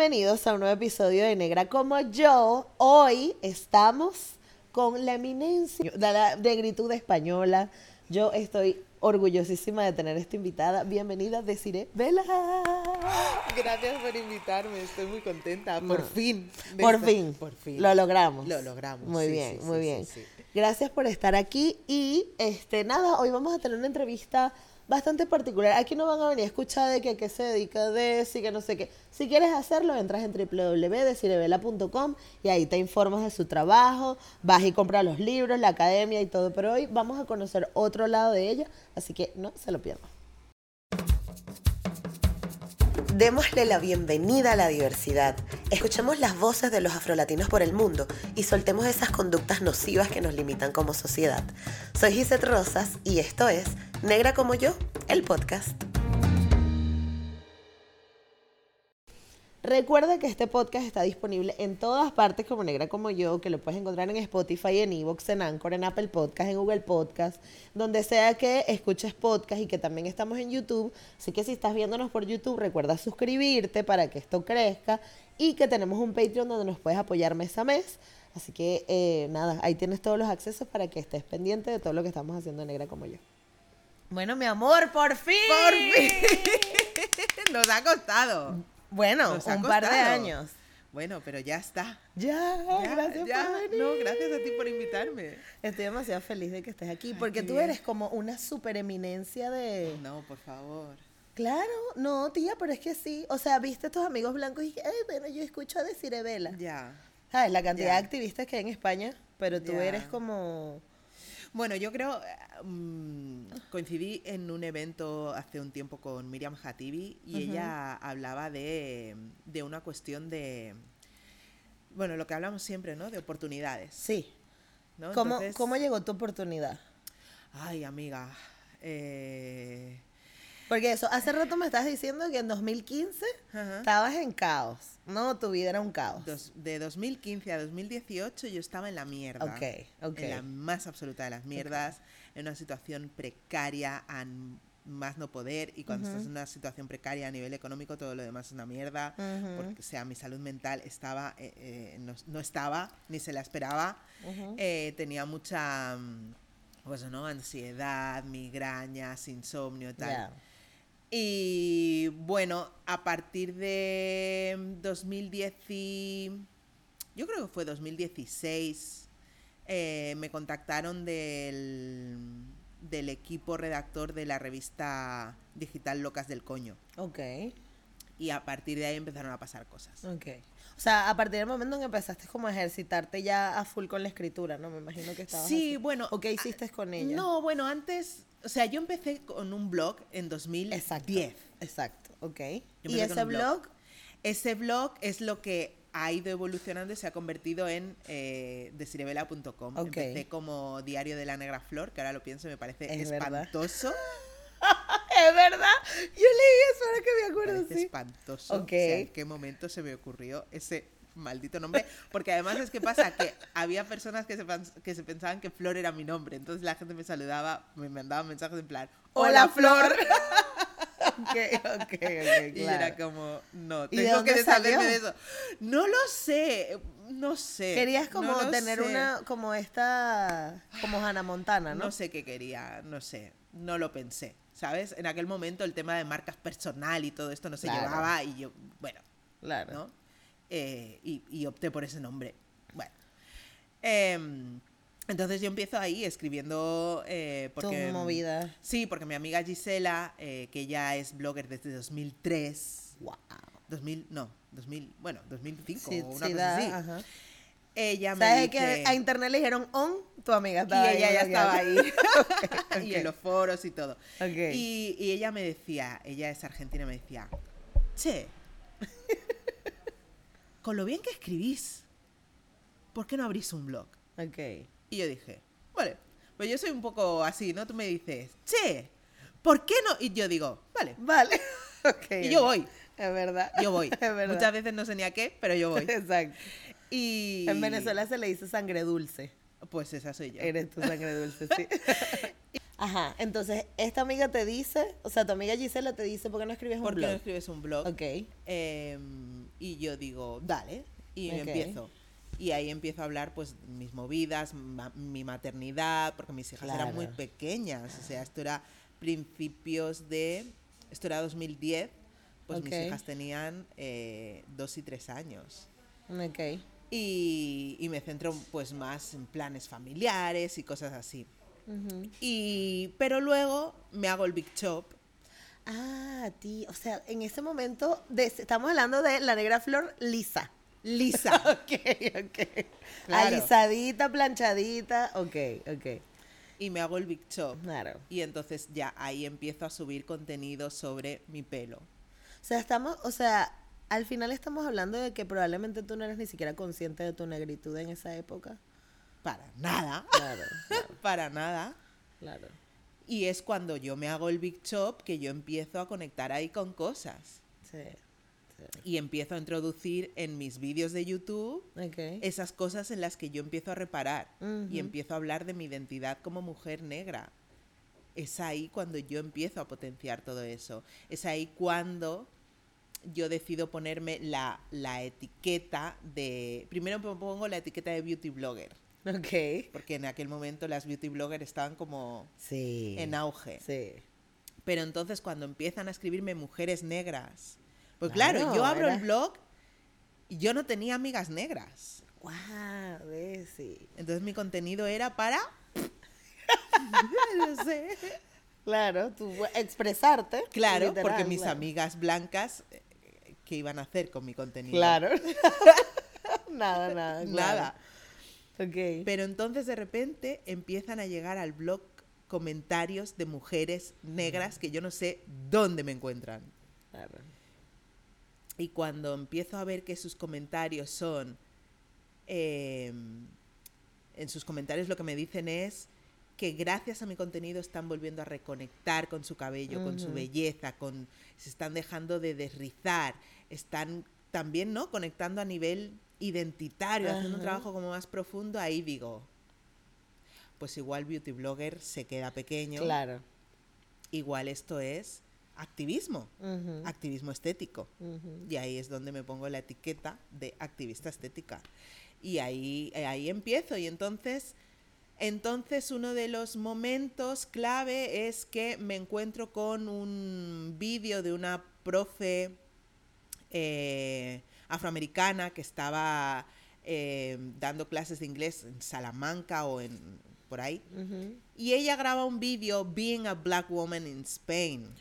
Bienvenidos a un nuevo episodio de Negra como yo. Hoy estamos con la eminencia de la negritud española. Yo estoy orgullosísima de tener esta invitada. Bienvenida, Desiree Vela. Gracias por invitarme, estoy muy contenta. Por No. fin. Por fin. Por fin. Lo logramos. Lo logramos. Muy sí, bien, sí, muy sí, bien. Gracias por estar aquí y este nada, hoy vamos a tener una entrevista bastante particular. Aquí no van a venir a escuchar de que a qué se dedica Desi, que no sé qué. Si quieres hacerlo, entras en www.desirevela.com y ahí te informas de su trabajo, vas y compras los libros, la academia y todo. Pero hoy vamos a conocer otro lado de ella, así que no se lo pierdan. Démosle la bienvenida a la diversidad. Escuchemos las voces de los afrolatinos por el mundo y soltemos esas conductas nocivas que nos limitan como sociedad. Soy Gisette Rosas y esto es Negra como yo, el podcast. Recuerda que este podcast está disponible en todas partes como Negra como yo, que lo puedes encontrar en Spotify, en Evox, en Anchor, en Apple Podcast, en Google Podcast, donde sea que escuches podcast y que también estamos en YouTube. Así que si estás viéndonos por YouTube, recuerda suscribirte para que esto crezca y que tenemos un Patreon donde nos puedes apoyar mes a mes. Así que eh, nada, ahí tienes todos los accesos para que estés pendiente de todo lo que estamos haciendo en Negra como yo. Bueno, mi amor, por fin. Por fin. Nos ha costado. Bueno, Nos un par de años. Bueno, pero ya está. Ya, Ya, gracias ya. por venir. No, gracias a ti por invitarme. Estoy demasiado feliz de que estés aquí, Ay, porque tú bien. eres como una super eminencia de... No, por favor. Claro, no, tía, pero es que sí. O sea, viste a tus amigos blancos y dije, ay, bueno, yo escucho a decir Vela. Ya. ¿Sabes? La cantidad Ya. de activistas que hay en España, pero tú eres como... Bueno, yo creo, eh, mm, coincidí en un evento hace un tiempo con Miriam Hatibi y ella hablaba de, de una cuestión de, bueno, lo que hablamos siempre, ¿no? De oportunidades. Sí. ¿no? ¿Cómo, Entonces, ¿Cómo llegó tu oportunidad? Ay, amiga. eh, Porque eso, hace rato me estás diciendo que en 2015 ajá. estabas en caos. No, tu vida era un caos. Dos- de 2015 a 2018 yo estaba en la mierda. Ok, ok. En la más absoluta de las mierdas, en una situación precaria más no poder y cuando estás en una situación precaria a nivel económico todo lo demás es una mierda. Ujú. Porque, o sea, mi salud mental estaba, eh, eh, no, no estaba, ni se la esperaba. Ujú. Eh, tenía mucha, mm, pues, ¿no? Ansiedad, migrañas, insomnio, tal. Ya. Y bueno, a partir de 2010 y- yo creo que fue 2016, eh, me contactaron del, del equipo redactor de la revista digital Locas del Coño. Ok, Y a partir de ahí empezaron a pasar cosas. ok. O sea, a partir del momento en que empezaste como a ejercitarte ya a full con la escritura, ¿no? Me imagino que estabas Sí, así. bueno. ¿O qué hiciste con ella? No, bueno, antes, o sea, yo empecé con un blog en 2010. Exacto. Exacto, ok. ¿Y ese blog. blog? Ese blog es lo que ha ido evolucionando y se ha convertido en eh, desirevela.com. Ok. Empecé como diario de la negra flor, que ahora lo pienso y me parece Es verdad. espantoso. Es verdad. Yo leí eso ahora que me acuerdo, parece sí. espantoso. Ok. O sea, ¿en qué momento se me ocurrió ese maldito nombre? Porque además es que pasa que había personas que se, que se pensaban que Flor era mi nombre. Entonces la gente me saludaba, me mandaba mensajes en plan, Hola, ¡Hola, Flor! ok, ok, ok, Y claro. era como, no, ¿Y tengo que deshacerme de eso. No lo sé, no sé. Querías como no tener sé. una, como esta, como Hannah Montana, ¿no? No sé qué quería, no sé, no lo pensé, ¿sabes? En aquel momento el tema de marcas personal y todo esto no se Claro. llevaba y yo, bueno, Claro. ¿no? Eh, y, y opté por ese nombre. Bueno. Em, entonces yo empiezo ahí escribiendo eh, porque... Tu movida. Sí, porque mi amiga Gisela, eh, que ya es blogger desde 2003, Wow. 2000, no, 2000, bueno, 2005 Sí, o una sí cosa da, así. ajá. Ella me ¿Sabes dice... que a internet le dijeron on? Tu amiga y estaba ella ya ahí estaba ahí. y en los foros y todo. Ok. Y, y ella me decía, ella es argentina, me decía, che, con lo bien que escribís, ¿por qué no abrís un blog? Ok. Y yo dije, vale, pues yo soy un poco así, ¿no? Tú me dices, che, ¿por qué no? Y yo digo, vale, Vale. Ok. y yo voy, Es verdad. yo voy. Es verdad. Muchas veces no sé ni a qué, pero yo voy. Exacto. Y... En Venezuela se le dice sangre dulce. Pues esa soy yo. Eres tu sangre dulce, sí. Ajá, entonces esta amiga te dice, o sea, tu amiga Gisela te dice, ¿por qué no escribes un ¿Por qué blog? no escribes un blog? Ok, Em, y yo digo, dale, y empiezo. Y ahí empiezo a hablar, pues, mis movidas, ma- mi maternidad, porque mis hijas eran muy pequeñas. O sea, esto era principios de. Esto era 2010, pues mis hijas tenían eh, dos y tres años. ok. Y, y me centro, pues, más en planes familiares y cosas así. Y, pero luego me hago el Big Chop. Ah, ti, o sea, en ese momento de- estamos hablando de la negra flor lisa. Lisa. Ok, ok. Claro. Alisadita, planchadita, ok, ok. y me hago el Big Chop. Claro. Y entonces ya ahí empiezo a subir contenido sobre mi pelo. O sea, estamos, o sea, al final estamos hablando de que probablemente tú no eres ni siquiera consciente de tu negritud en esa época. Para nada. Claro, claro, Para nada. claro. Y es cuando yo me hago el Big Chop que yo empiezo a conectar ahí con cosas. Sí. sí. Y empiezo a introducir en mis vídeos de YouTube esas cosas en las que yo empiezo a reparar. Y empiezo a hablar de mi identidad como mujer negra. Es ahí cuando yo empiezo a potenciar todo eso. Es ahí cuando yo decido ponerme la, la etiqueta de... Primero me pongo la etiqueta de beauty blogger. Ok. Porque en aquel momento las beauty bloggers estaban como Sí. en auge. Sí. Pero entonces cuando empiezan a escribirme mujeres negras, pues Claro, claro, yo abro era- el blog y yo no tenía amigas negras. Wow, sí. Entonces mi contenido era para... no sé. Claro, tú expresarte. Claro, literal, porque mis claro. amigas blancas, eh, ¿qué iban a hacer con mi contenido? Claro. nada, nada. claro. Nada. Pero entonces de repente empiezan a llegar al blog comentarios de mujeres negras que yo no sé dónde me encuentran. Claro. Y cuando empiezo a ver que sus comentarios son, eh, en sus comentarios lo que me dicen es que gracias a mi contenido están volviendo a reconectar con su cabello, con su belleza, con se están dejando de desrizar, están también, ¿no? Conectando a nivel identitario, haciendo un trabajo como más profundo, ahí digo, pues igual beauty blogger se queda pequeño, Claro. igual esto es activismo, activismo estético. Y ahí es donde me pongo la etiqueta de activista estética. Y ahí, eh, ahí empiezo. Y entonces, entonces uno de los momentos clave es que me encuentro con un vídeo de una profe eh, afroamericana que estaba eh, dando clases de inglés en Salamanca o en por ahí. Y ella graba un vídeo Being a Black Woman in Spain.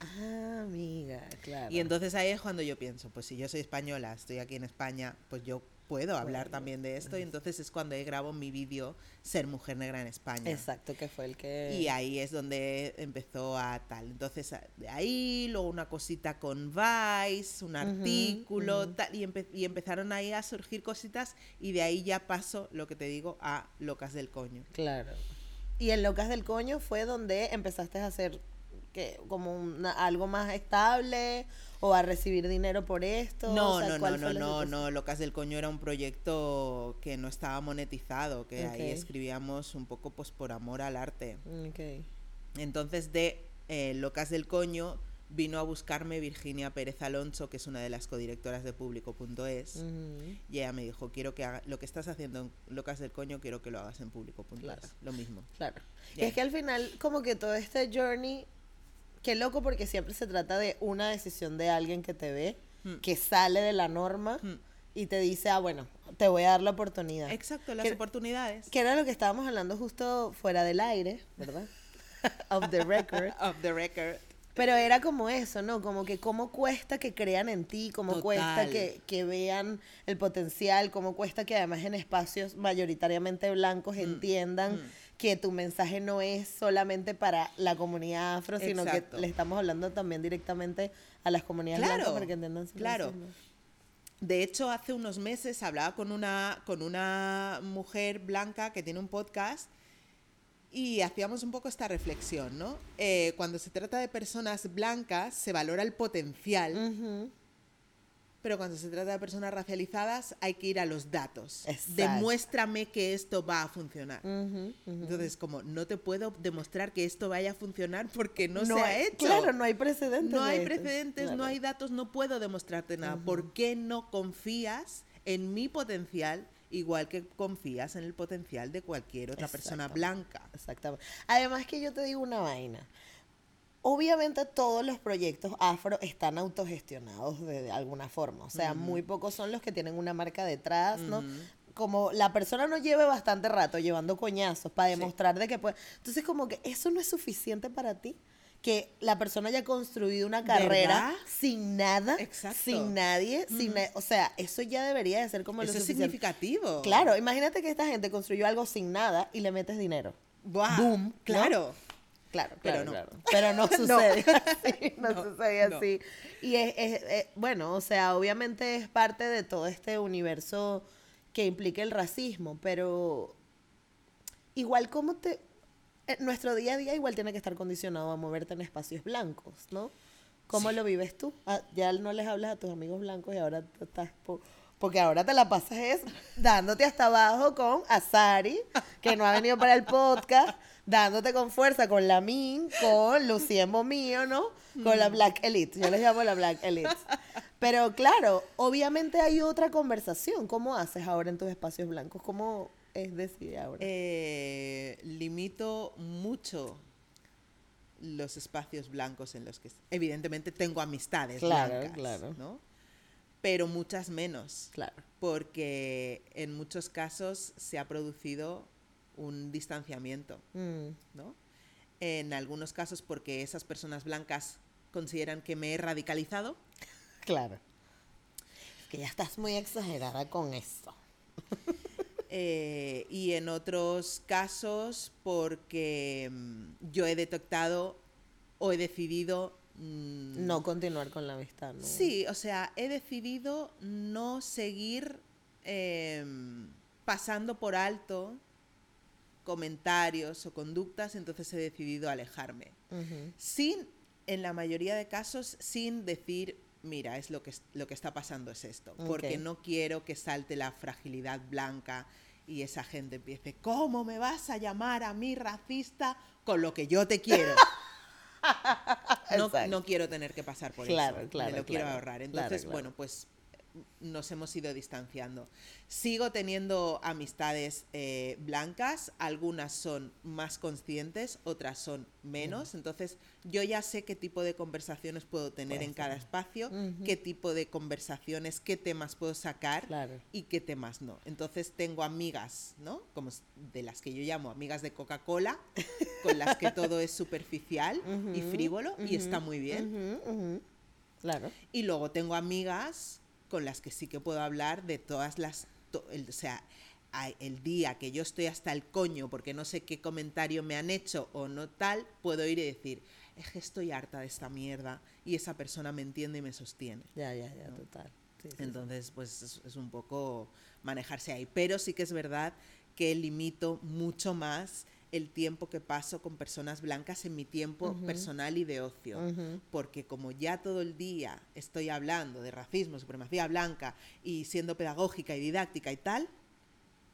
Ah, amiga, claro. Y entonces ahí es cuando yo pienso, pues si yo soy española, estoy aquí en España, pues yo puedo hablar también de esto. Y entonces es cuando grabo mi vídeo Ser Mujer Negra en España. Exacto, que fue el que. Y ahí es donde empezó a tal. Entonces, de ahí, luego una cosita con Vice, un artículo, tal, y, empe- y empezaron ahí a surgir cositas, y de ahí ya paso, lo que te digo, a Locas del Coño. Claro. Y en Locas del Coño fue donde empezaste a hacer que como una- algo más estable o a recibir dinero por esto. No, O sea, no, ¿cuál no, no, no, no, Locas del Coño era un proyecto que no estaba monetizado, que ahí escribíamos un poco pues por amor al arte. Entonces de eh, Locas del Coño vino a buscarme Virginia Pérez Alonso, que es una de las codirectoras de público.es, y ella me dijo, quiero que haga, lo que estás haciendo en Locas del Coño, quiero que lo hagas en público.es. Claro. Lo mismo. Claro. Es que al final, como que todo este journey, qué loco porque siempre se trata de una decisión de alguien que te ve, Mm. que sale de la norma Mm. y te dice, ah, bueno, te voy a dar la oportunidad. Exacto, las Que- oportunidades. Que era lo que estábamos hablando justo fuera del aire, ¿verdad? Of the record. Of the record. Pero era como eso, ¿no? Como que cómo cuesta que crean en ti, cómo Total. cuesta que, que vean el potencial, cómo cuesta que además en espacios mayoritariamente blancos entiendan mm. Que tu mensaje no es solamente para la comunidad afro, sino Exacto. que le estamos hablando también directamente a las comunidades Claro, blancas para que entiendan su claro. racismo. De hecho, hace unos meses hablaba con una, con una mujer blanca que tiene un podcast y hacíamos un poco esta reflexión, ¿no? Eh, cuando se trata de personas blancas, se valora el potencial Ujú, Pero cuando se trata de personas racializadas hay que ir a los datos. Exacto. Demuéstrame que esto va a funcionar. Ujú, ujú. Entonces, como no te puedo demostrar que esto vaya a funcionar porque no, se hay- ha hecho. Claro, no hay precedentes. No hay precedentes, no Claro. hay datos, no puedo demostrarte nada. ¿Por qué no confías en mi potencial igual que confías en el potencial de cualquier otra persona Exacto. blanca? Exactamente. Además que yo te digo una vaina. Obviamente todos los proyectos afro están autogestionados de, de alguna forma. O sea, muy pocos son los que tienen una marca detrás, ¿no? Como la persona no lleve bastante rato llevando coñazos para demostrar de que puede. Entonces, como que eso no es suficiente para ti. Que la persona haya construido una carrera ¿Verdad? sin nada, Exacto. sin nadie, sin na- o sea, eso ya debería de ser como lo Eso es suficiente. significativo. Claro, imagínate que esta gente construyó algo sin nada y le metes dinero. Boom, ¿no? Claro. Claro, Pero no. claro. Pero no No. sucede así, no, No, sucede no. así. Y es, es- es- bueno, o sea, obviamente es parte de todo este universo que implica el racismo, pero igual como te... Nuestro día a día igual tiene que estar condicionado a moverte en espacios blancos, ¿no? ¿Cómo lo vives tú? Ah, ya no les hablas a tus amigos blancos y ahora estás... po- porque ahora te la pasas es dándote hasta abajo con Azari, que no ha venido para el podcast, dándote con fuerza con la Min, con Luciembo mío, ¿no? Con la Black Elite. Yo les llamo la Black Elite. Pero claro, obviamente hay otra conversación. ¿Cómo haces ahora en tus espacios blancos? ¿Cómo es decir ahora? Eh, limito mucho los espacios blancos en los que evidentemente tengo amistades Claro, blancas, claro. ¿no? Pero muchas menos, claro. porque en muchos casos se ha producido un distanciamiento, Mm, ¿no? En algunos casos porque esas personas blancas consideran que me he radicalizado, claro. Es que ya estás muy exagerada con eso. eh, y en otros casos porque mm, yo he detectado o he decidido mm, No continuar con la amistad, ¿no? Sí, o sea, he decidido no seguir em, pasando por alto comentarios o conductas, entonces he decidido alejarme. Ujú. Sin, en la mayoría de casos, sin decir, mira, es lo que, lo que está pasando es esto, porque Ok. no quiero que salte la fragilidad blanca y esa gente empiece, ¿cómo me vas a llamar a mí racista con lo que yo te quiero? no, no quiero tener que pasar por Claro, eso. claro, me lo quiero claro. ahorrar. Claro, Entonces, bueno, pues nos hemos ido distanciando. Sigo teniendo amistades eh, blancas, algunas son más conscientes, otras son menos. Entonces, yo ya sé qué tipo de conversaciones puedo tener Puedes en cada tener. espacio, qué tipo de conversaciones, qué temas puedo sacar Claro. y qué temas no. Entonces tengo amigas, ¿no? Como de las que yo llamo amigas de Coca-Cola, con las que todo es superficial y frívolo y está muy bien. Claro. Y luego tengo amigas con las que sí que puedo hablar de todas las... to- el- o sea, el día que yo estoy hasta el coño porque no sé qué comentario me han hecho o no tal, puedo ir y decir, es que estoy harta de esta mierda y esa persona me entiende y me sostiene. Ya, ya, ya, total. Sí, sí, sí. Entonces, pues es, es un poco manejarse ahí. Pero sí que es verdad que limito mucho más el tiempo que paso con personas blancas en mi tiempo personal y de ocio. Porque como ya todo el día estoy hablando de racismo, supremacía blanca y siendo pedagógica y didáctica y tal,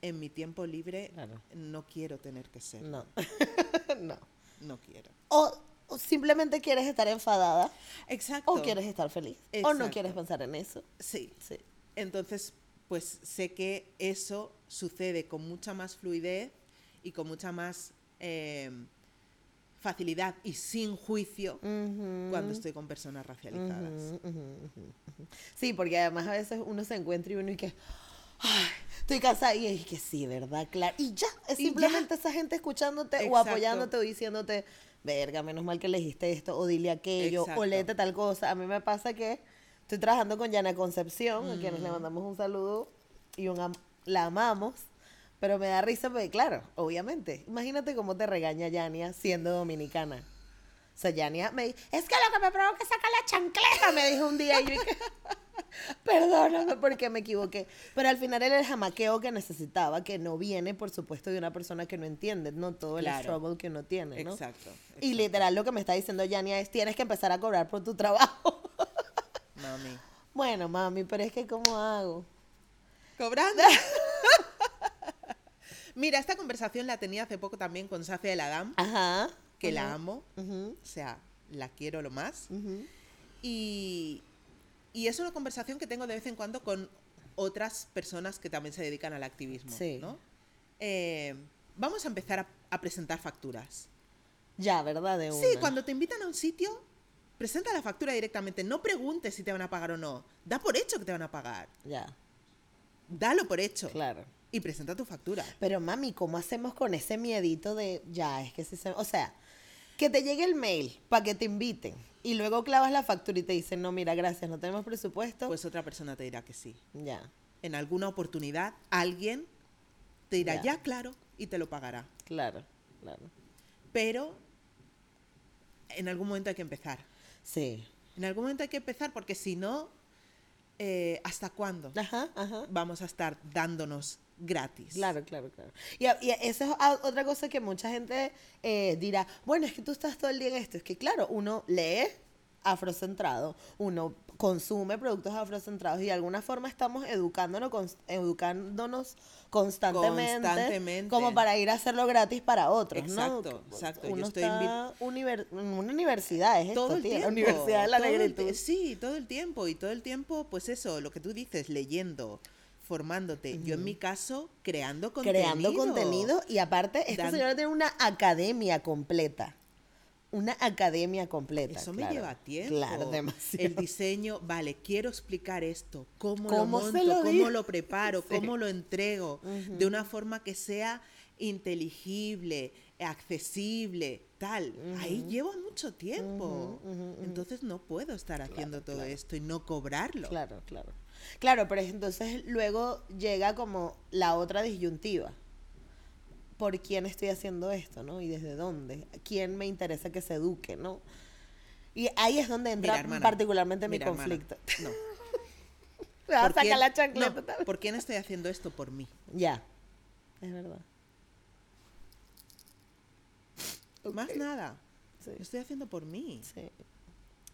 en mi tiempo libre Claro. no quiero tener que ser. No. no. No quiero. O, o simplemente quieres estar enfadada, Exacto. o quieres estar feliz, o no quieres pensar en eso. Sí. Sí. Entonces, pues sé que eso sucede con mucha más fluidez y con mucha más eh, facilidad y sin juicio cuando estoy con personas racializadas. Sí, porque además a veces uno se encuentra y uno y que, "Ay, estoy cansada y es que sí, ¿verdad? Claro. Y ya, es Y ya. simplemente esa gente escuchándote o apoyándote o diciéndote, verga, menos mal que le dijiste esto o dile aquello o Exacto. léete tal cosa. A mí me pasa que estoy trabajando con Yana Concepción, a quienes le Mm. mandamos un saludo y un am- la amamos. Pero me da risa porque, claro, obviamente, imagínate cómo te regaña Yania siendo dominicana. O sea, Yania me dice, es que lo que me provoca es sacar la chancleta, me dijo un día. Y yo dije, perdóname porque me equivoqué. Pero al final era el jamaqueo que necesitaba, que no viene, por supuesto, de una persona que no entiende, no todo el Claro. struggle que uno tiene, ¿no? Exacto. Y exacto. literal lo que me está diciendo Yania es, tienes que empezar a cobrar por tu trabajo. Mami. Bueno, mami, pero es que ¿cómo hago? ¿Cobrando? Mira, esta conversación la tenía hace poco también con Safia El Adam, Ajá. que la ajá, amo. ujú, O sea, la quiero lo más. ujú. Y, y es una conversación que tengo de vez en cuando con otras personas que también se dedican al activismo. Sí. ¿no? Eh, vamos a empezar a, a presentar facturas. Ya, ¿verdad? De Sí, una. cuando te invitan a un sitio, presenta la factura directamente. No preguntes si te van a pagar o no. Da por hecho que te van a pagar. Ya, Dalo por hecho. claro. Y presenta tu factura. Pero mami, ¿cómo hacemos con ese miedito de ya, es que si se... O sea, que te llegue el mail para que te inviten y luego clavas la factura y te dicen, no, mira, gracias, no tenemos presupuesto. Pues otra persona te dirá que sí. ya, En alguna oportunidad, alguien te dirá, Ya. ya, claro, y te lo pagará. claro, claro. Pero en algún momento hay que empezar. Sí. En algún momento hay que empezar porque si no, eh, ¿hasta cuándo Ajá, ajá. vamos a estar dándonos gratis? Claro, claro, claro. Y, y a- eso es otra cosa que mucha gente eh, dirá, bueno, es que tú estás todo el día en esto. Es que, claro, uno lee afrocentrado, uno consume productos afrocentrados y de alguna forma estamos educándonos, cons- educándonos constantemente, Constantemente. como para ir a hacerlo gratis para otros, ¿no? Exacto, exacto. Yo Uno estoy está univer- en una universidad, es todo esto, el tiempo. Universidad de la Negritud. sí, todo el tiempo. Y todo el tiempo, pues eso, lo que tú dices, leyendo, formándote. Yo en mi caso, creando contenido. creando contenido y aparte esta Dan- señora tiene una academia completa. Una academia completa. Eso claro. me lleva tiempo. Claro, demasiado. El diseño, vale, quiero explicar esto, cómo, ¿Cómo lo monto, lo cómo lo preparo, Sí. cómo lo entrego, de una forma que sea inteligible, accesible, tal. Ahí llevo mucho tiempo. Entonces no puedo estar haciendo todo claro. esto y no cobrarlo. Claro, claro. Claro, pero entonces luego llega como la otra disyuntiva. ¿Por quién estoy haciendo esto, no? ¿Y desde dónde? ¿Quién me interesa que se eduque, no? Y ahí es donde entra Mira, hermana, particularmente mi hermana, conflicto. No. Me va a ¿Por sacar quién- la chancleta. no, también. ¿Por quién estoy haciendo esto? Por mí. Ya. Es verdad. Más nada. Sí. Lo estoy haciendo por mí. Sí.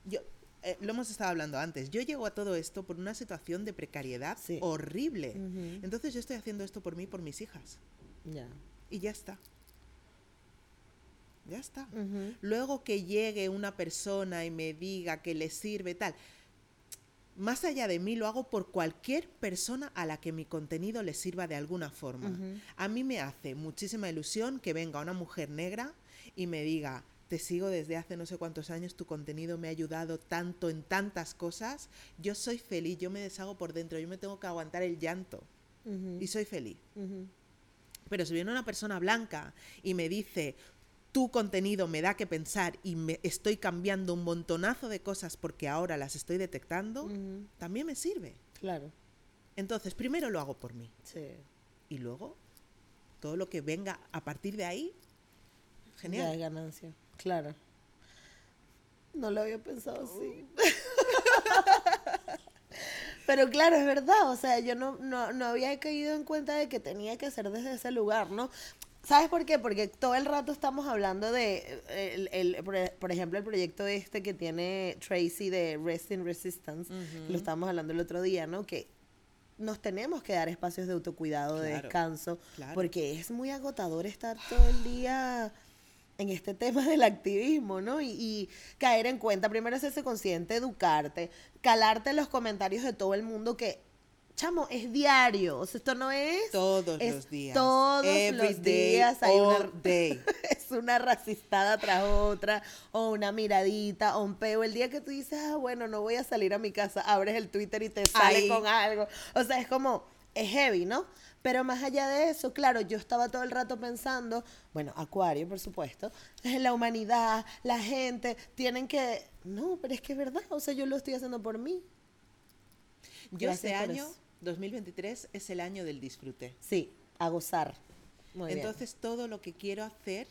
Yo, eh, lo hemos estado hablando antes. Yo llego a todo esto por una situación de precariedad Sí. horrible. Entonces yo estoy haciendo esto por mí, por mis hijas. Ya. Y ya está. Ya está. Luego que llegue una persona y me diga que le sirve tal. Más allá de mí, lo hago por cualquier persona a la que mi contenido le sirva de alguna forma. A mí me hace muchísima ilusión que venga una mujer negra y me diga, te sigo desde hace no sé cuántos años, tu contenido me ha ayudado tanto en tantas cosas, yo soy feliz, yo me deshago por dentro, yo me tengo que aguantar el llanto y soy feliz. Pero si viene una persona blanca y me dice, tu contenido me da que pensar y me estoy cambiando un montonazo de cosas porque ahora las estoy detectando, también me sirve. Claro. Entonces, primero lo hago por mí Sí. y luego todo lo que venga a partir de ahí, Ya es genial. ganancia. Claro. No lo había pensado así. Pero claro, es verdad. O sea, yo no, no, no había caído en cuenta de que tenía que ser desde ese lugar, ¿no? ¿Sabes por qué? Porque todo el rato estamos hablando de, eh, el, el- por, ejemplo, el proyecto este que tiene Tracy de Rest in Resistance, lo estábamos hablando el otro día, ¿no? Que nos tenemos que dar espacios de autocuidado, de descanso, claro. porque es muy agotador estar todo el día en este tema del activismo, ¿no? Y, y caer en cuenta, primero hacerse consciente, educarte, calarte los comentarios de todo el mundo que, chamo, es diario, o sea, esto no es... Todos es los días. Todos Every los day, días hay una, day. es una racistada tras otra, o una miradita, o un peo. El día que tú dices, ah, bueno, no voy a salir a mi casa, abres el Twitter y te sale Ahí. con algo. O sea, es como, es heavy, ¿no? Pero más allá de eso, claro, yo estaba todo el rato pensando, bueno, Acuario, por supuesto, la humanidad, la gente, tienen que... No, pero es que es verdad, o sea, yo lo estoy haciendo por mí. Yo Gracias este año, eso. 2023, es el año del disfrute. Sí, a gozar. Muy bien. Entonces todo lo que quiero hacer,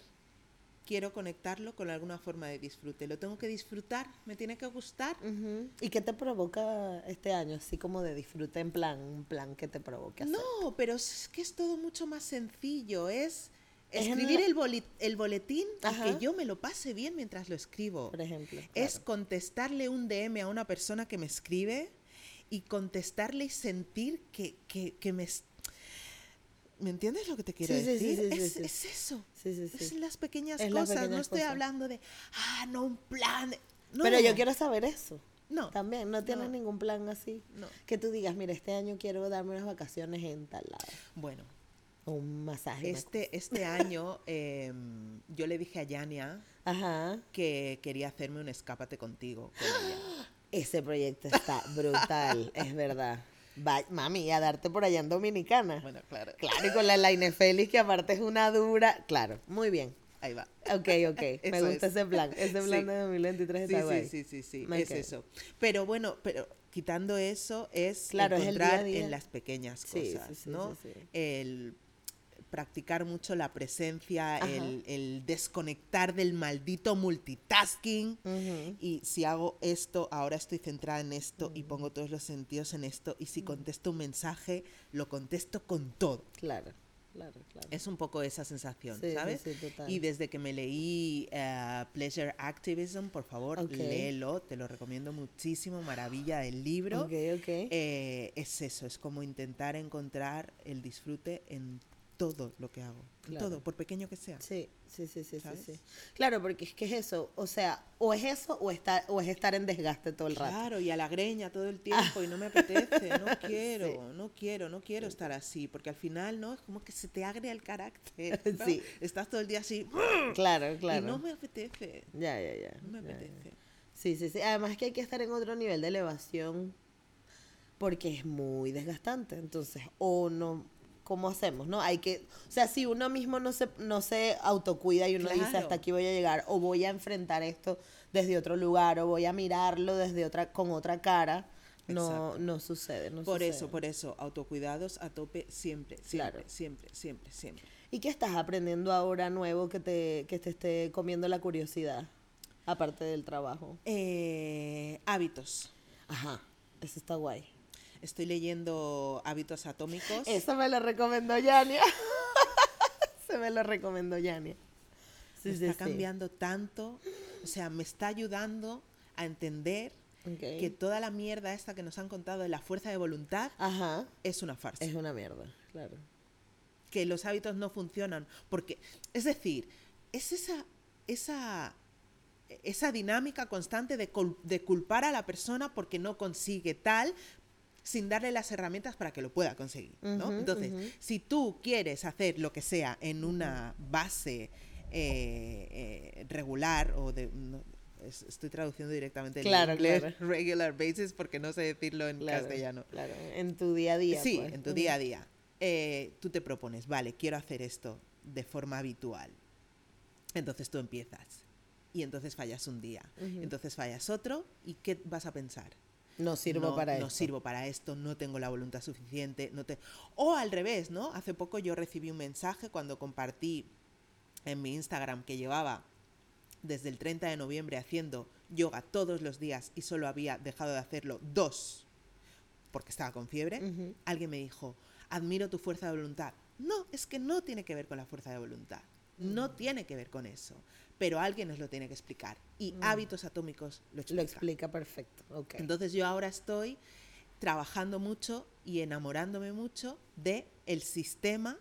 quiero conectarlo con alguna forma de disfrute. Lo tengo que disfrutar, me tiene que gustar. Ujú. ¿Y qué te provoca este año? Así como de disfrute en plan, un plan que te provoque hacer. No, pero es que es todo mucho más sencillo. Es Es escribir el, boli- el boletín y Ajá. que yo me lo pase bien mientras lo escribo. Por ejemplo. Es claro. contestarle un DM a una persona que me escribe y contestarle y sentir que, que, que me... es- ¿Me entiendes lo que te quiero Sí, decir? sí, sí, es, sí. es eso. Es las pequeñas Es las cosas. no estoy cosas. hablando de, ah, no, un plan. de-". No, Pero yo quiero saber eso. No. También, no tienes No. ningún plan así. No. Que tú digas, mira, este año quiero darme unas vacaciones en tal lado. Bueno, O un masaje. este, este año em, yo le dije a Yania Ajá. que quería hacerme un escápate contigo. con ella. Ese proyecto está brutal, es verdad. Va, mami, a darte por allá en Dominicana. Bueno, claro. Claro, y con la Laine Félix, que aparte es una dura. Claro, muy bien. Ahí va. Ok, ok. Me gusta es. ese plan. Ese plan Sí. de 2023 Sí, está sí, guay. sí, sí, sí, Me es quedo. eso. Pero bueno, pero quitando eso es Claro, es el día en las pequeñas Sí, sí, cosas, sí, ¿no? sí, sí. El practicar mucho la presencia, el, el desconectar del maldito multitasking. Ujú. Y si hago esto, ahora estoy centrada en esto y pongo todos los sentidos en esto. Y si contesto un mensaje, lo contesto con todo. Claro, claro, claro. Es un poco esa sensación, Sí, ¿sabes? sí, total. y desde que me leí eh, Pleasure Activism, por favor, Ok. léelo, te lo recomiendo muchísimo, maravilla del libro. Ok, ok. Eh, es eso, es como intentar encontrar el disfrute en todo lo que hago, Claro. todo, por pequeño que sea. Sí, sí, sí, sí, sí, sí. Claro, porque es que es eso, o sea, o es eso o, está, o es estar en desgaste todo el rato. Claro, y a la greña todo el tiempo y no me apetece, no quiero, Sí. no quiero, no quiero estar así, porque al final, ¿no? Es como que se te agria el carácter. ¿no? Sí. Estás todo el día así Claro, claro. y no me apetece, Ya, ya, ya. no me ya, ya. apetece. Sí, sí, sí. Además que hay que estar en otro nivel de elevación porque es muy desgastante. Entonces, o no, ¿cómo hacemos? ¿No? Hay que, o sea, si uno mismo no se, no se autocuida y uno dice hasta aquí voy a llegar, o voy a enfrentar esto desde otro lugar, o voy a mirarlo desde otra, con otra cara, no, no sucede. No Por sucede. eso, por eso, autocuidados a tope siempre, siempre, Claro. siempre, siempre, siempre. ¿Y qué estás aprendiendo ahora nuevo que te, que te esté comiendo la curiosidad? Aparte del trabajo. Eh, hábitos. Ajá, eso está guay. Estoy leyendo Hábitos Atómicos. Eso me lo recomendó Yania. Se me lo recomendó Yania. Sí, me sí, está sí. cambiando tanto, o sea, me está ayudando a entender Ok. que toda la mierda esta que nos han contado de la fuerza de voluntad Ajá, es una farsa. es una mierda, claro. que los hábitos no funcionan. Porque, es decir, es esa, esa, esa dinámica constante de, cul- de culpar a la persona porque no consigue tal sin darle las herramientas para que lo pueda conseguir. ¿no? Entonces, si tú quieres hacer lo que sea en una base eh, eh, regular o de... no, es- estoy traduciendo directamente Claro, inglés, claro. regular basis porque no sé decirlo en claro castellano. Claro, en tu día a día. Sí, pues. en tu día a día. Eh, tú te propones, vale, quiero hacer esto de forma habitual. Entonces tú empiezas. Y entonces fallas un día. Entonces fallas otro. ¿Y qué vas a pensar? No sirvo no, para no esto. sirvo para esto, no tengo la voluntad suficiente, no te... O al revés, ¿no? Hace poco yo recibí un mensaje cuando compartí en mi Instagram que llevaba desde el 30 de noviembre haciendo yoga todos los días y solo había dejado de hacerlo dos porque estaba con fiebre. Alguien me dijo, admiro tu fuerza de voluntad. No, es que no tiene que ver con la fuerza de voluntad. No tiene que ver con eso. Pero alguien nos lo tiene que explicar. Y hábitos atómicos lo explica. Lo explica perfecto. Ok. Entonces yo ahora estoy trabajando mucho y enamorándome mucho de el sistema,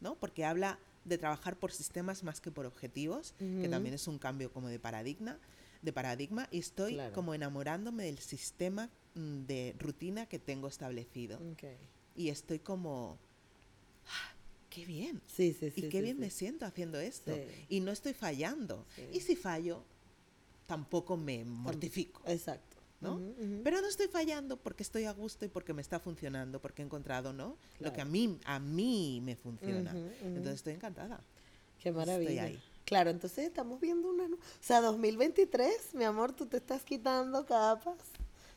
¿no? Porque habla de trabajar por sistemas más que por objetivos, que también es un cambio como de paradigma, de paradigma y estoy Claro. como enamorándome del sistema mm, de rutina que tengo establecido Ok. y estoy como "Ah, qué bien. Sí, sí, sí. y qué sí, bien sí. me siento haciendo esto. Sí. Y no estoy fallando. Y si fallo, tampoco me mortifico. Exacto. ¿no? Ujú, ujú. Pero no estoy fallando porque estoy a gusto y porque me está funcionando, porque he encontrado, ¿no? Lo que a Claro. mí, a mí me funciona. Ujú, ujú. Entonces estoy encantada. Qué maravilla. ahí. Claro, entonces estamos viendo una... O sea, 2023, mi amor, tú te estás quitando capas.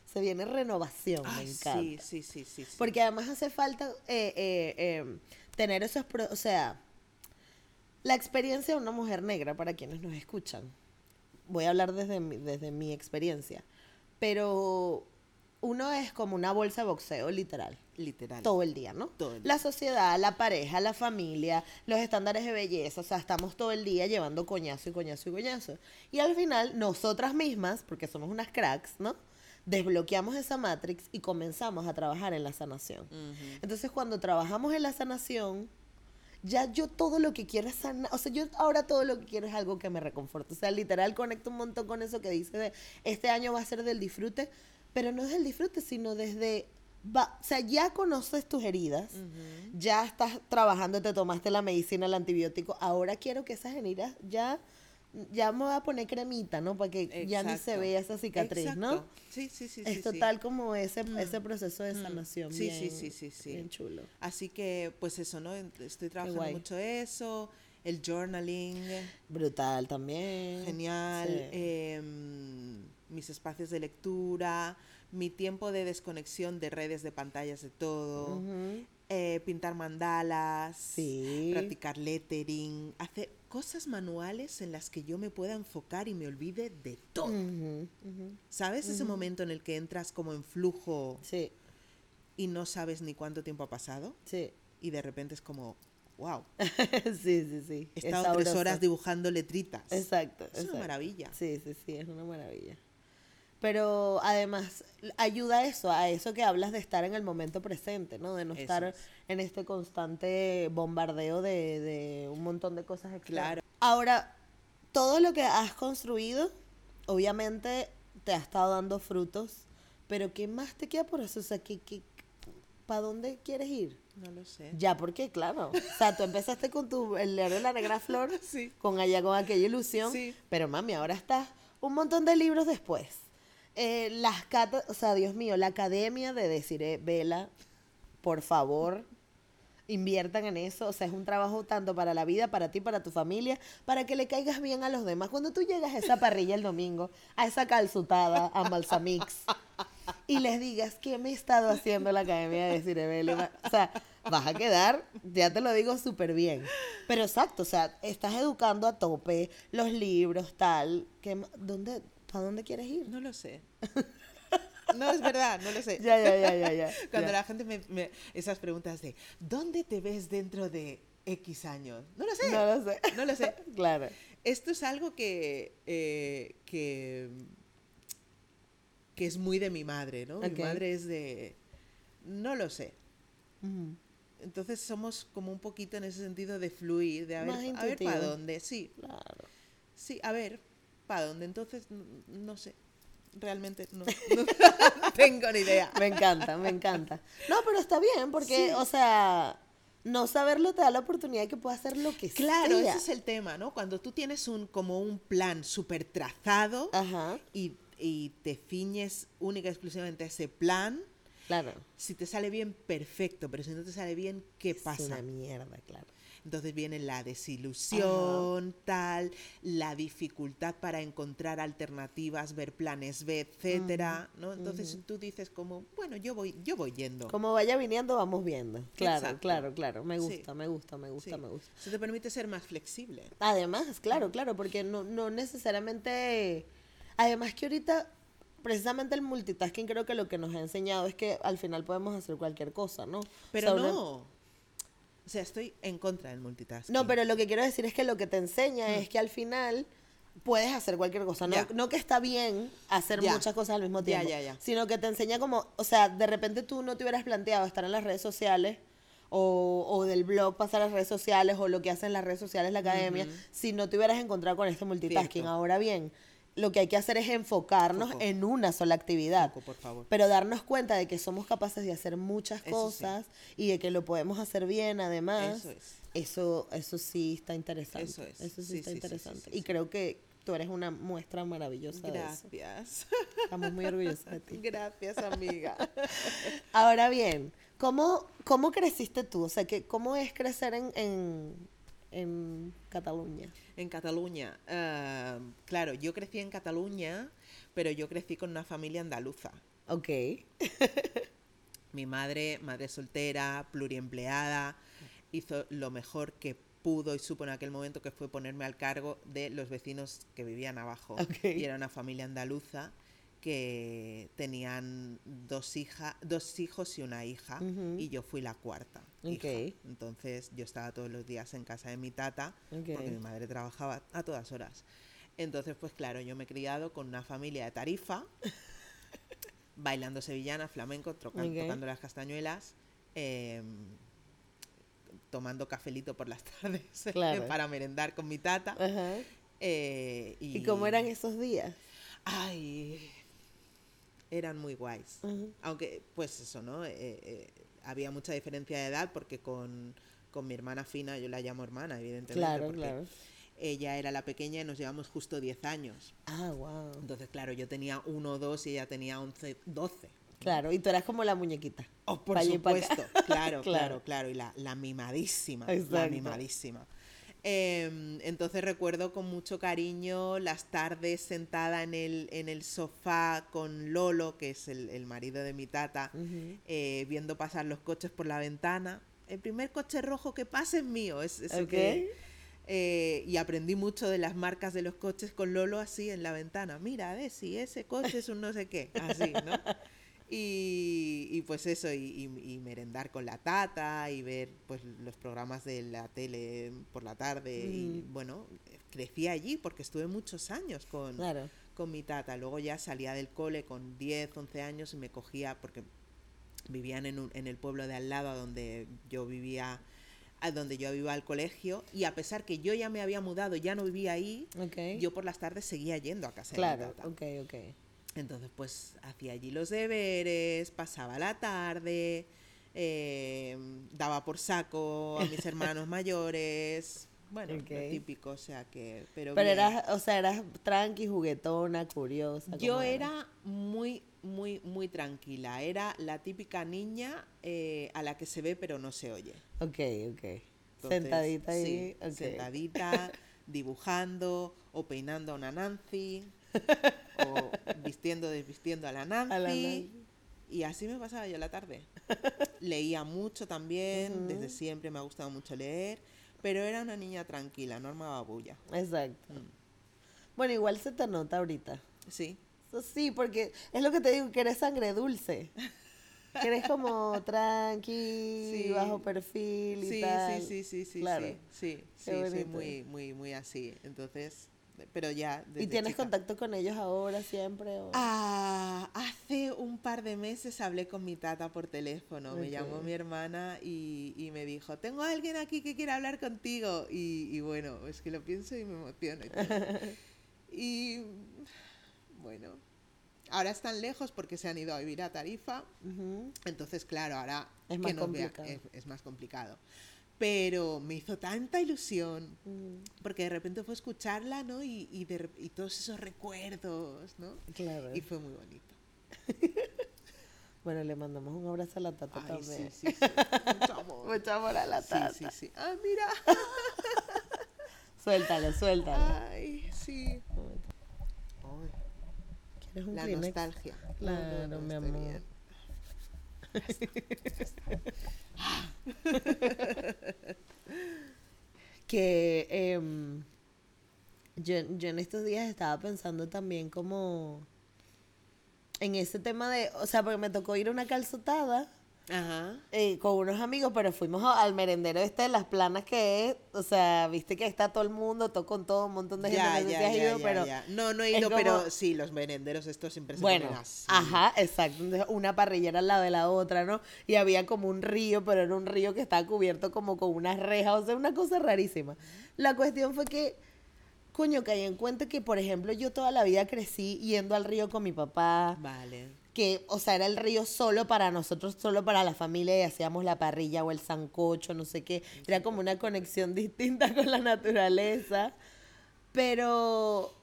Se viene renovación, Ay, me encanta. sí, sí, sí, sí, sí. Porque además hace falta eh, eh, eh, tener esos... pro- o sea, la experiencia de una mujer negra, para quienes nos escuchan. Voy a hablar desde mi, desde mi experiencia. Pero uno es como una bolsa de boxeo, literal. Literal. Todo el día, ¿no? Todo el La sociedad, la pareja, la familia, los estándares de belleza, o sea, estamos todo el día llevando coñazo y coñazo y coñazo. Y al final, nosotras mismas, porque somos unas cracks, ¿no? Desbloqueamos esa matrix y comenzamos a trabajar en la sanación. Entonces, cuando trabajamos en la sanación, ya yo todo lo que quiero es sanar. O sea, yo ahora todo lo que quiero es algo que me reconforte. O sea, literal conecto un montón con eso que dice de este año va a ser del disfrute, pero no es del disfrute, sino desde. va- o sea, ya conoces tus heridas, ya estás trabajando, te tomaste la medicina, el antibiótico. Ahora quiero que esas heridas ya. Ya me voy a poner cremita, ¿no? Para que ya ni se vea esa cicatriz, ¿no? Sí, sí, sí. Es sí, sí. total como ese, ese Mm. proceso de Mm. sanación. Sí, sí, bien- sí, sí, sí. Bien chulo. Así que, pues eso, ¿no? Estoy trabajando mucho eso, el journaling, Brutal también. genial, Sí. em, mis espacios de lectura, mi tiempo de desconexión de redes, de pantallas, de todo, Ujú. Eh, pintar mandalas, Sí. practicar lettering, hacer cosas manuales en las que yo me pueda enfocar y me olvide de todo. ¿Sabes ese momento en el que entras como en flujo Sí, y no sabes ni cuánto tiempo ha pasado? sí. Y de repente es como, wow, sí, sí, sí. he Es estado tres horas dibujando letritas. Exacto. Es exacto. una maravilla. Sí, sí, sí, es una maravilla. Pero además ayuda a eso, a eso que hablas de estar en el momento presente, ¿no? De no Eso estar es. en este constante bombardeo de, de un montón de cosas externas. Claro. Ahora, todo lo que has construido, obviamente te ha estado dando frutos, pero ¿qué más te queda por eso? O sea, ¿qué, qué, ¿para dónde quieres ir? No lo sé. Ya, porque claro. O sea, tú empezaste con tu el leer de la negra flor, Sí. con allá con aquella ilusión. Sí. Pero mami, ahora estás un montón de libros después. Eh, las catas, o sea, Dios mío, la academia de Desiree Vela, por favor, inviertan en eso. O sea, es un trabajo tanto para la vida, para ti, para tu familia, para que le caigas bien a los demás. Cuando tú llegas a esa parrilla el domingo, a esa calzutada, a Malsamix, y les digas qué me he estado haciendo la academia de Desiree Vela, o sea, vas a quedar, ya te lo digo súper bien. Pero exacto, o sea, estás educando a tope, los libros, tal. ¿qué ma- ¿Dónde, ¿Para dónde quieres ir? No lo sé. No es verdad, no lo sé. Ya, ya, ya, ya, ya. Cuando ya. la gente me, me- esas preguntas de ¿dónde te ves dentro de X años? No lo sé. No lo sé. No lo sé. Claro. Esto es algo que, eh, que, que es muy de mi madre, ¿no? Mi madre es de... No lo sé. Entonces somos como un poquito en ese sentido de fluir, de a ver, a ver para dónde. Sí, Claro. sí, a ver para dónde. Entonces, no sé. Realmente no, no tengo ni idea. Me encanta, me encanta. No, pero está bien, porque, Sí. o sea, no saberlo te da la oportunidad de que puedas hacer lo que Claro, sea. ese es el tema, ¿no? Cuando tú tienes un como un plan súper trazado Ajá, y, y te ciñes única y exclusivamente a ese plan, claro. si te sale bien, perfecto, pero si no te sale bien, ¿qué Es pasa? una mierda, claro. Entonces viene la desilusión, tal, la dificultad para encontrar alternativas, ver planes B, etcétera, ¿no? Entonces tú dices como, bueno, yo voy, yo voy yendo. Como vaya viniendo, vamos viendo. Claro, Exacto. claro, claro. Me Sí. gusta, me gusta, me gusta, Sí. me gusta. Eso te permite ser más flexible. Además, claro, claro, porque no, no necesariamente. Además que ahorita, precisamente el multitasking creo que lo que nos ha enseñado es que al final podemos hacer cualquier cosa, ¿no? O Pero sea, no. O sea, estoy en contra del multitasking. No, pero lo que quiero decir es que lo que te enseña Mm. es que al final puedes hacer cualquier cosa. No, no que está bien hacer muchas cosas al mismo tiempo, ya, ya. sino que te enseña como, o sea, de repente tú no te hubieras planteado estar en las redes sociales o, o del blog pasar a las redes sociales o lo que hacen las redes sociales la academia si no te hubieras encontrado con este multitasking. Cierto. Ahora bien, lo que hay que hacer es enfocarnos Foco. en una sola actividad. Foco, por favor. Pero darnos cuenta de que somos capaces de hacer muchas Eso sí. cosas y de que lo podemos hacer bien además. Eso es. Eso, eso sí está interesante. Eso es. Eso sí, Sí, está sí, interesante. y creo que tú eres una muestra maravillosa de eso. Gracias. Estamos muy orgullosos de ti. Gracias, amiga. Ahora bien, ¿cómo, cómo creciste tú? O sea, que, ¿cómo es crecer en, en, en Cataluña? En Cataluña, ah, claro, yo crecí en Cataluña, pero yo crecí con una familia andaluza. Ok. Mi madre, madre soltera, pluriempleada, hizo lo mejor que pudo y supo en aquel momento que fue ponerme al cargo de los vecinos que vivían abajo. Ok. Y era una familia andaluza que tenían dos, hija, dos hijos y una hija, Ujú. y yo fui la cuarta. hija. Ok. Entonces yo estaba todos los días en casa de mi tata, Ok. porque mi madre trabajaba a todas horas. Entonces, pues claro, yo me he criado con una familia de Tarifa, bailando sevillana, flamenco, troca- Ok. tocando las castañuelas, eh, tomando cafelito por las tardes Claro. para merendar con mi tata. Eh, y, ¿Y cómo eran esos días? Ay, eran muy guays. Aunque, pues eso, ¿no? Eh, eh, había mucha diferencia de edad porque con, con mi hermana fina, yo la llamo hermana, evidentemente. Claro, porque claro. Ella era la pequeña y nos llevamos justo 10 años. Ah, wow. Entonces, claro, yo tenía uno o dos y ella tenía 11, 12. Claro, y tú eras como la muñequita. Oh, por supuesto. Claro, Claro. claro, claro. Y la, la mimadísima. La Exacto. mimadísima. Em, entonces recuerdo con mucho cariño las tardes sentada en el, en el sofá con Lolo, que es el, el marido de mi tata, Ujú. eh, viendo pasar los coches por la ventana. El primer coche rojo que pasa es mío. Es, eso Ok. que, eh, y aprendí mucho de las marcas de los coches con Lolo así en la ventana. Mira, a ver si ese coche es un no sé qué. Así, ¿no? Y, y pues eso, y, y- y merendar con la tata y ver pues los programas de la tele por la tarde. Y Mm. bueno, crecí allí porque estuve muchos años con, Claro. con mi tata. Luego ya salía del cole con 10, 11 años y me cogía, porque vivían en, un- en el pueblo de al lado a donde yo vivía, a donde yo iba al colegio. Y a pesar que yo ya me había mudado, ya no vivía ahí, yo por las tardes seguía yendo a casa claro, de mi tata. Entonces, pues hacía allí los deberes, pasaba la tarde, eh, daba por saco a mis hermanos mayores. Bueno, lo típico, o sea que. Pero, eras, o sea, eras tranqui, juguetona, curiosa. Yo ¿cómo era muy, muy, muy tranquila. Era la típica niña eh, a la que se ve pero no se oye. Ok, ok. Entonces, Sentadita ahí. sí, ok. Sentadita, dibujando o peinando a una Nancy. O vistiendo, desvistiendo a la Nancy. A la Nancy. Y así me pasaba yo la tarde. Leía mucho también, Ujú. desde siempre me ha gustado mucho leer. Pero era una niña tranquila, no armaba bulla. Exacto. Mm. Bueno, igual se te nota ahorita. Sí. Eso sí, porque es lo que te digo, que eres sangre dulce. Que eres como tranqui, Sí. bajo perfil y Sí, tal. sí, sí, sí, sí, Claro. sí, sí, sí, soy muy, muy, muy así. Entonces, pero ya. ¿Y tienes chica. contacto con ellos ahora siempre? o? Ah, hace un par de meses hablé con mi tata por teléfono. Me llamó mi hermana y, y me dijo, tengo a alguien aquí que quiere hablar contigo. Y, y bueno, es que lo pienso y me emociono. Y. Y, bueno, ahora están lejos porque se han ido a vivir a Tarifa. Entonces, claro, ahora Es que más nos vea- complicado. es, es más complicado. Pero me hizo tanta ilusión Mm, porque de repente fue escucharla, ¿no? Y, y, de rep- y todos esos recuerdos, ¿no? Claro. Y fue muy bonito. Bueno, le mandamos un abrazo a la tata Ay, también. sí, sí, sí. Mucho amor. Mucho amor a la Sí, tata. sí, sí. Ah, mira. Suéltalo, suéltalo. Ay, sí. Ay, ¿Quieres un la Kleenex? nostalgia. No, Claro, no, no, mi estoy amor. Que em, yo, yo en estos días estaba pensando también como en ese tema de, o sea, porque me tocó ir a una calzotada Ajá. eh, con unos amigos, pero fuimos al merendero este de las planas que es, o sea, viste que está todo el mundo, todo con todo, un montón de gente, Ya, no ya, has ya, ido, ya, pero. No, no he ido, como- pero sí, los merenderos estos siempre se Bueno, ponen así. ajá, exacto. Entonces, una parrillera al lado de la otra, ¿no? Y había como un río, pero era un río que estaba cubierto como con unas rejas, o sea, una cosa rarísima. La cuestión fue que, coño, caí en cuenta que, por ejemplo, yo toda la vida crecí yendo al río con mi papá, Vale. Que, o sea, era el río solo para nosotros, solo para la familia, y hacíamos la parrilla o el sancocho, no sé qué. Era como una conexión distinta con la naturaleza. Pero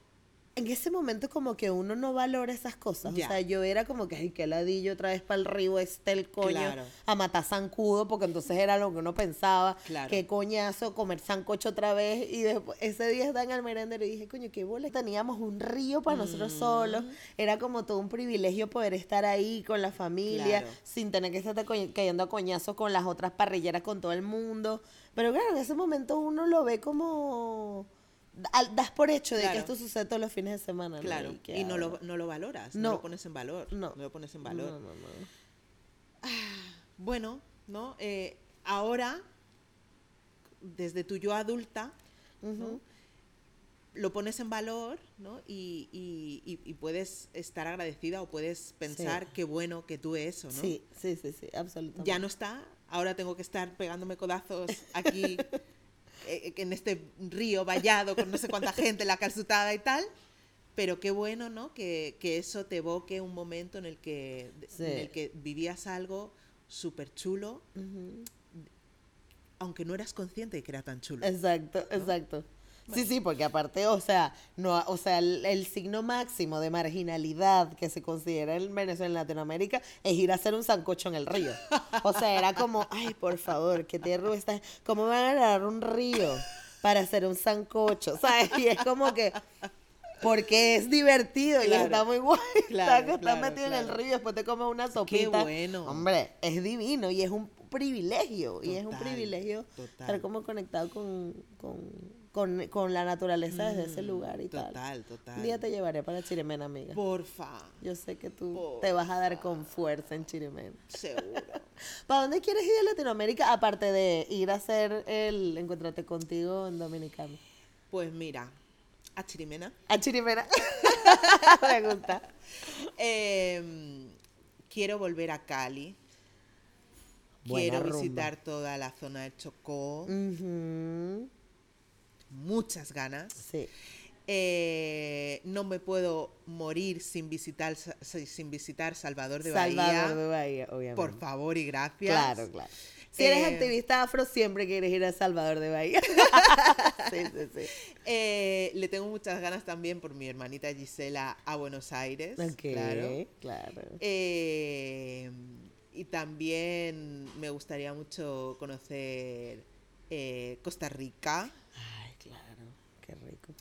en ese momento como que uno no valora esas cosas. Ya. O sea, yo era como que, ay, qué ladillo otra vez para el río este el coño Claro. a matar zancudo, porque entonces era lo que uno pensaba. Claro. Qué coñazo comer sancocho otra vez. Y después, ese día estaba en el merendero y dije, coño, qué bola. Teníamos un río para nosotros solos. Era como todo un privilegio poder estar ahí con la familia, Claro. sin tener que estar cayendo a coñazos con las otras parrilleras, con todo el mundo. Pero claro, en ese momento uno lo ve como... Das por hecho de que Claro. esto sucede todos los fines de semana. ¿no? Claro. ¿qué Y no lo, no lo valoras, no. No. lo pones en valor. No. lo pones en valor. No, no, no. Bueno, ¿no? Eh, ahora, desde tu yo adulta, ¿no? Ujú. lo pones en valor, ¿no? Y, y- y- y puedes estar agradecida o puedes pensar qué bueno que tuve eso, ¿no? Sí, sí, sí, sí, absolutamente. Ya no está, ahora tengo que estar pegándome codazos aquí en este río vallado con no sé cuánta gente, la calzutada y tal. Pero qué bueno, ¿no? Que, que eso te evoque un momento en el que, Sí. en el que vivías algo súper chulo, Ujú. aunque no eras consciente de que era tan chulo. Exacto, exacto. Sí, sí, porque aparte, o sea, no, o sea, el, el signo máximo de marginalidad que se considera en Venezuela, en Latinoamérica, es ir a hacer un sancocho en el río. O sea, era como, ay, por favor, que tierra está, ¿cómo van a agarrar un río para hacer un sancocho? ¿Sabes? Y es como que, porque es divertido y Claro. está muy guay. Claro, Estás- estás claro, metido en el río, después te comes una sopita. bueno. Hombre, es divino y es un privilegio. y es un privilegio total. estar como conectado con, con, con, con la naturaleza desde ese lugar y tal. Mm, Total, total. Un día te llevaré para Chirimena, amiga. Porfa, Yo sé que tú Porfa. te vas a dar con fuerza en Chirimena. seguro. ¿Para dónde quieres ir de Latinoamérica aparte de ir a hacer el Encuéntrate contigo en Dominicano? Pues mira, a Chirimena. A Chirimena. Me gusta. Em, quiero volver a Cali. Buena quiero rumba. visitar toda la zona del Chocó. Ujú. Muchas ganas. Sí. Eh, no me puedo morir sin visitar, sin visitar Salvador de Salvador Bahía. de Bahía, obviamente. Por favor y gracias. Claro, claro. Si eres Eh, activista afro, siempre quieres ir a Salvador de Bahía. sí, sí, sí. Eh, le tengo muchas ganas también por mi hermanita Gisela a Buenos Aires. Ok, Claro. claro. Eh, y también me gustaría mucho conocer Costa Rica. Qué rico.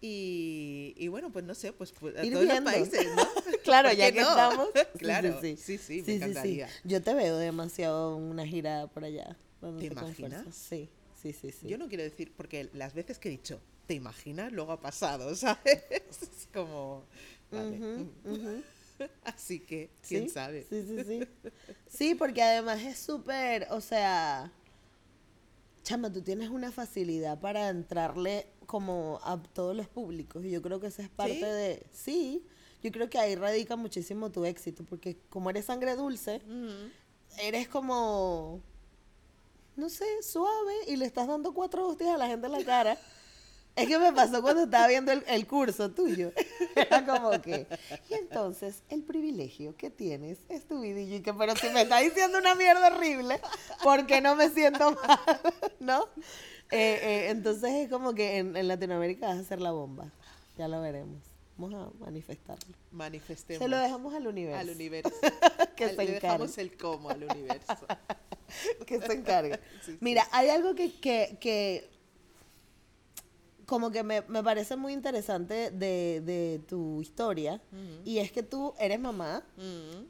Y, y bueno, pues no sé, pues, pues a Ir todos viendo. los países, ¿no? Claro, ¿Por ya que no? estamos. Claro, sí, sí, me encantaría. Yo te veo demasiado en una gira por allá. ¿Te imaginas? Sí, sí, sí, sí. Yo no quiero decir, porque las veces que he dicho, ¿te imaginas? Luego ha pasado, ¿sabes? Es como... vale. Así que, ¿quién Sí, sabe? Sí, sí, sí. Sí, porque además es súper, o sea, chama, tú tienes una facilidad para entrarle como a todos los públicos y yo creo que esa es parte ¿Sí? de, sí, yo creo que ahí radica muchísimo tu éxito, porque como eres sangre dulce, eres como, no sé, suave y le estás dando cuatro hostias a la gente en la cara. Es que me pasó cuando estaba viendo el, el curso tuyo. Era como que, y entonces el privilegio que tienes es tu vida. Y que, pero si me está diciendo una mierda horrible, ¿por qué no me siento mal? ¿No? Eh, eh, entonces es como que en, en Latinoamérica vas a ser la bomba. Ya lo veremos. Vamos a manifestarlo. Manifestemos Se lo dejamos al universo. al universo. Que Al- se le dejamos encargue. el cómo al universo. que se encargue. Sí, sí. Mira, hay algo que, que, que como que me, me parece muy interesante de, de tu historia y es que tú eres mamá,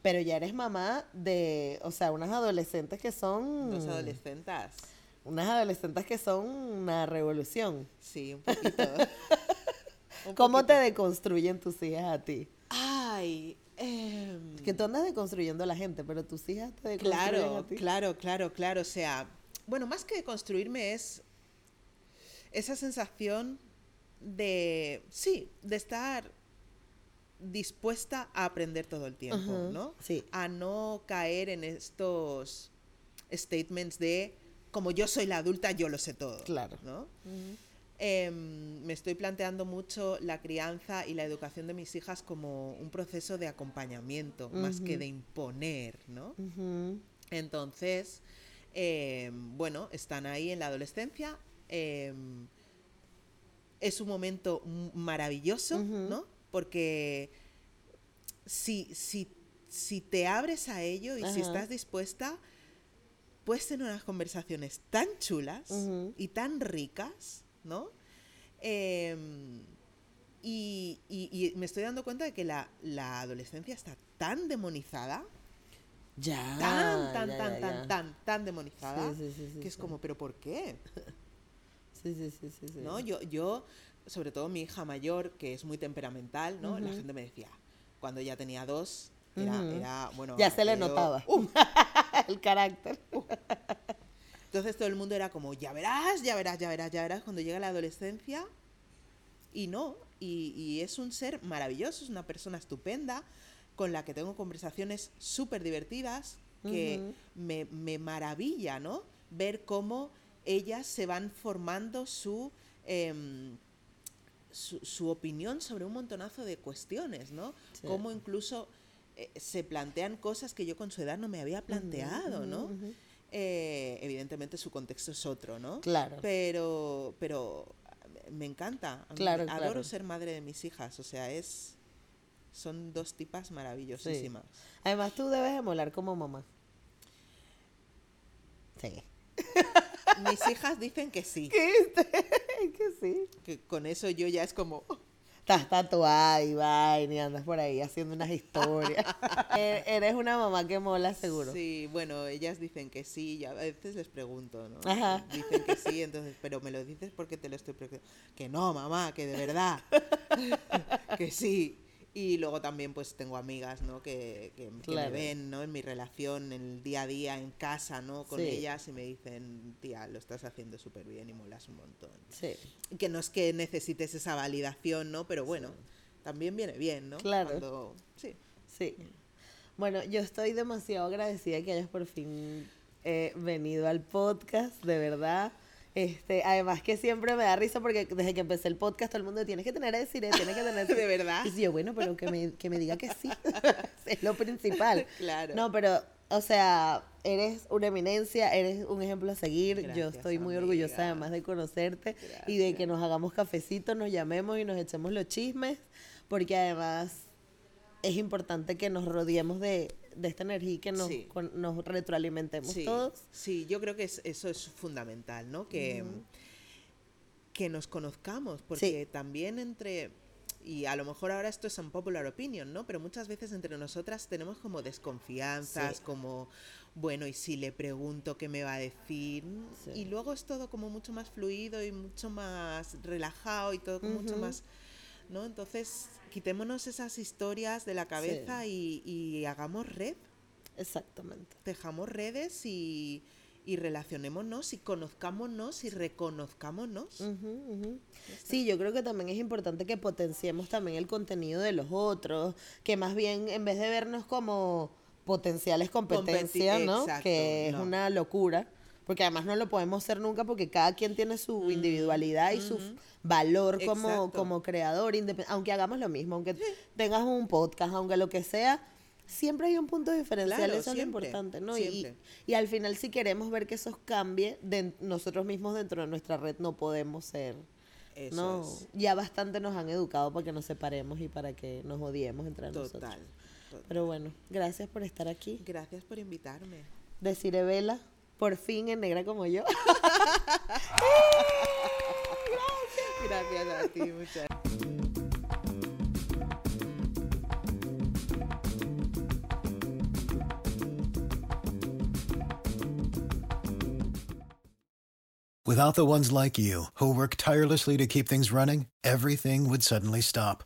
pero ya eres mamá de, o sea, unas adolescentes que son... Dos adolescentes. Unas adolescentes que son una revolución. Sí, un poquito. Un ¿Cómo poquito. te deconstruyen tus hijas a ti? Ay, Que tú andas deconstruyendo a la gente, pero tus hijas te deconstruyen claro, a ti. claro, claro, claro. O sea, bueno, más que construirme es esa sensación de, sí, de estar dispuesta a aprender todo el tiempo, ¿no? sí. A no caer en estos statements de, como yo soy la adulta, yo lo sé todo. Claro. ¿no? Em, me estoy planteando mucho la crianza y la educación de mis hijas como un proceso de acompañamiento, más que de imponer, ¿no? Entonces, em, bueno, están ahí en la adolescencia. em, es un momento maravilloso. ¿no? Porque si, si, si te abres a ello y si estás dispuesta, puedes tener unas conversaciones tan chulas Ujú. y tan ricas, ¿no? Em, y, y- y me estoy dando cuenta de que la, la adolescencia está tan demonizada Ya. tan, tan, ya, tan, ya, tan, ya. tan, tan demonizada, Sí, sí, sí, que es como, ¿pero por qué? Sí, sí, sí, sí. ¿No? Yo, yo, sobre todo mi hija mayor, que es muy temperamental, ¿no? La Ujú. gente me decía, cuando ya tenía dos, era, Ujú. era bueno... Ya se le notaba. ¡Uh! el carácter. Entonces todo el mundo era como, ya verás, ya verás, ya verás, ya verás, cuando llega la adolescencia, Y no, y, y es un ser maravilloso, es una persona estupenda, con la que tengo conversaciones súper divertidas, que me, me maravilla, ¿no? Ver cómo ellas se van formando su, em, su, su opinión sobre un montonazo de cuestiones, ¿no? Sí. Cómo incluso eh, se plantean cosas que yo con su edad no me había planteado, ¿no? Eh, evidentemente su contexto es otro, ¿no? Claro. Pero, pero me encanta. Claro, Adoro claro. ser madre de mis hijas, o sea, es... Son dos tipas maravillosísimas. Además, tú debes de molar como mamá. Sí. Mis hijas dicen que sí, que sí. que con eso yo ya es como... Estás tatuada y vaina y andas por ahí haciendo unas historias. E- Eres una mamá que mola seguro. Sí, bueno, ellas dicen que sí, y a veces les pregunto, ¿no? Ajá. Dicen que sí, entonces, pero me lo dices porque te lo estoy preguntando. Que no, mamá, que de verdad. que sí. Y luego también pues tengo amigas, ¿no? Que, que- que me ven, ¿no? En mi relación, en el día a día, en casa, ¿no? Con Sí. ellas y me dicen, tía, lo estás haciendo súper bien y molas un montón. Sí. Que no es que necesites esa validación, ¿no? Pero bueno, también viene bien, ¿no? Claro. Cuando- sí. Sí. Bueno, yo estoy demasiado agradecida que hayas por fin eh, venido al podcast, de verdad. Este, además que siempre me da risa porque desde que empecé el podcast todo el mundo tienes que tener a decir, tienes que tener De verdad. Y yo, bueno, pero que me, que me diga que sí. es lo principal. Claro. No, pero, o sea, eres una eminencia, eres un ejemplo a seguir. yo estoy muy orgullosa además de conocerte y de que nos hagamos cafecito, nos llamemos y nos echemos los chismes, porque además es importante que nos rodeemos de, de esta energía y que nos, Sí. con- nos retroalimentemos Sí, todos. sí, yo creo que es- eso es fundamental, ¿no? Que, que nos conozcamos, porque también entre, y a lo mejor ahora esto es un popular opinion, ¿no? Pero muchas veces entre nosotras tenemos como desconfianzas, Sí. como, bueno, y si le pregunto qué me va a decir, Sí. y luego es todo como mucho más fluido y mucho más relajado y todo como mucho más, ¿no? Entonces, quitémonos esas historias de la cabeza y, y hagamos red Exactamente. tejamos redes y, y relacionémonos y conozcámonos y reconozcámonos. Ujú. Sí, yo creo que también es importante que potenciemos también el contenido de los otros, que más bien en vez de vernos como potenciales competencias, Competi- ¿no? exacto, que es no. una locura, porque además no lo podemos ser nunca porque cada quien tiene su individualidad y su valor como, Exacto. como creador, aunque hagamos lo mismo, aunque tengas un podcast, aunque lo que sea. Siempre hay un punto diferencial, Claro, eso es lo importante, ¿no? Y- al final, si queremos ver que eso cambie, de nosotros mismos dentro de nuestra red no podemos ser. Eso no, es. ya bastante nos han educado para que nos separemos y para que nos odiemos entre nosotros. Total. Pero bueno, gracias por estar aquí. Gracias por invitarme. Deciré Vela, por fin en negra como yo. Gracias a ti, muchas Without the ones like you, who work tirelessly to keep things running, everything would suddenly stop.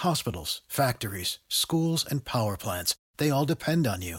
Hospitals, factories, schools, and power plants, they all depend on you.